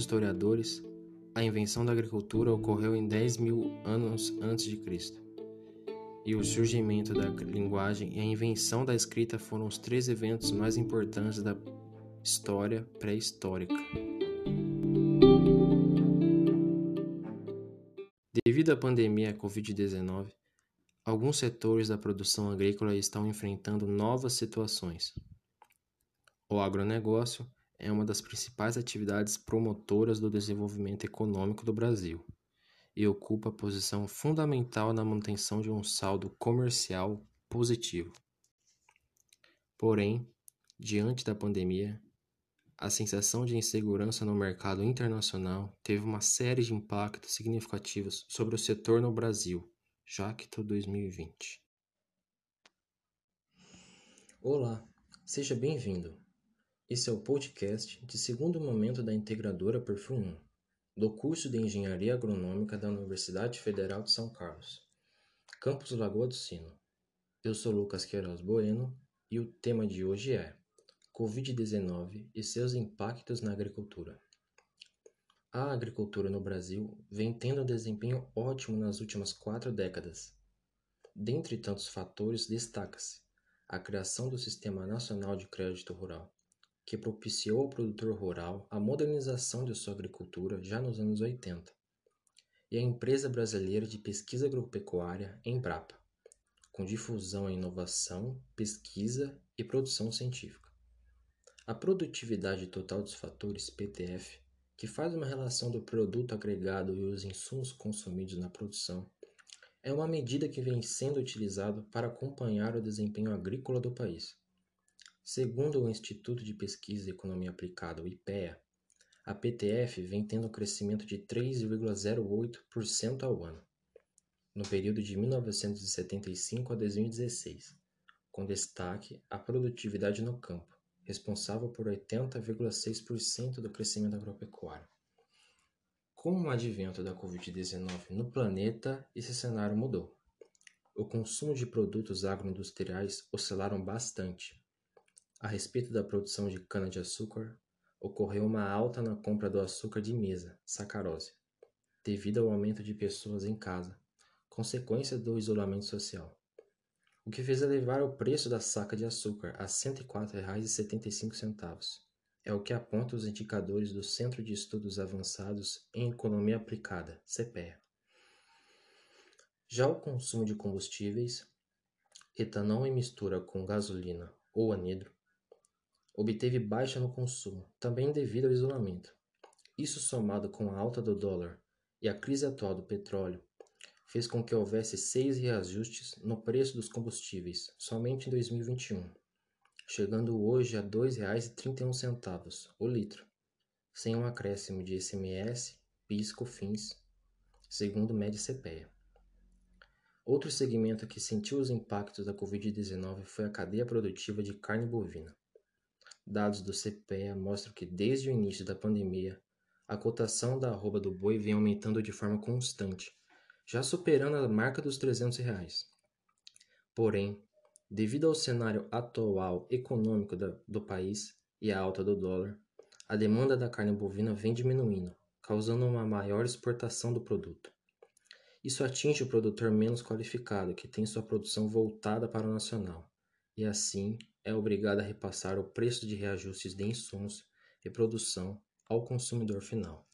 historiadores, a invenção da agricultura ocorreu em 10 mil anos antes de Cristo. E o surgimento da linguagem e a invenção da escrita foram os três eventos mais importantes da história pré-histórica. Devido à pandemia Covid-19, alguns setores da produção agrícola estão enfrentando novas situações. O agronegócio é uma das principais atividades promotoras do desenvolvimento econômico do Brasil e ocupa posição fundamental na manutenção de um saldo comercial positivo. Porém, diante da pandemia, a sensação de insegurança no mercado internacional teve uma série de impactos significativos sobre o setor no Brasil, Jacto 2020. Olá, seja bem-vindo. Esse é o podcast de segundo momento da integradora Perfil 1, do curso de Engenharia Agronômica da Universidade Federal de São Carlos, campus Lagoa do Sino. Eu sou Lucas Queiroz Bueno e o tema de hoje é Covid-19 e seus impactos na agricultura. A agricultura no Brasil vem tendo um desempenho ótimo nas últimas quatro décadas. Dentre tantos fatores, destaca-se a criação do Sistema Nacional de Crédito Rural, que propiciou ao produtor rural a modernização de sua agricultura já nos anos 80, e a Empresa Brasileira de Pesquisa Agropecuária, Embrapa, com difusão em inovação, pesquisa e produção científica. A produtividade total dos fatores, PTF, que faz uma relação do produto agregado e os insumos consumidos na produção, é uma medida que vem sendo utilizada para acompanhar o desempenho agrícola do país. Segundo o Instituto de Pesquisa e Economia Aplicada, o IPEA, a PTF vem tendo um crescimento de 3,08% ao ano, no período de 1975 a 2016, com destaque à produtividade no campo, responsável por 80,6% do crescimento agropecuário. Com o advento da Covid-19 no planeta, esse cenário mudou. O consumo de produtos agroindustriais oscilaram bastante, a respeito da produção de cana-de-açúcar, ocorreu uma alta na compra do açúcar de mesa, sacarose, devido ao aumento de pessoas em casa, consequência do isolamento social, o que fez elevar o preço da saca de açúcar a R$ 104,75. É o que apontam os indicadores do Centro de Estudos Avançados em Economia Aplicada, CPEA. Já o consumo de combustíveis, etanol em mistura com gasolina ou anidro, obteve baixa no consumo, também devido ao isolamento. Isso, somado com a alta do dólar e a crise atual do petróleo, fez com que houvesse seis reajustes no preço dos combustíveis somente em 2021, chegando hoje a R$ 2,31 o litro, sem um acréscimo de ICMS, PIS, COFINS, segundo o CPEA. Outro segmento que sentiu os impactos da Covid-19 foi a cadeia produtiva de carne bovina. Dados do CPEA mostram que desde o início da pandemia, a cotação da arroba do boi vem aumentando de forma constante, já superando a marca dos 300 reais. Porém, devido ao cenário atual econômico do país e a alta do dólar, a demanda da carne bovina vem diminuindo, causando uma maior exportação do produto. Isso atinge o produtor menos qualificado, que tem sua produção voltada para o nacional, e assim é obrigado a repassar o preço de reajustes de insumos e produção ao consumidor final.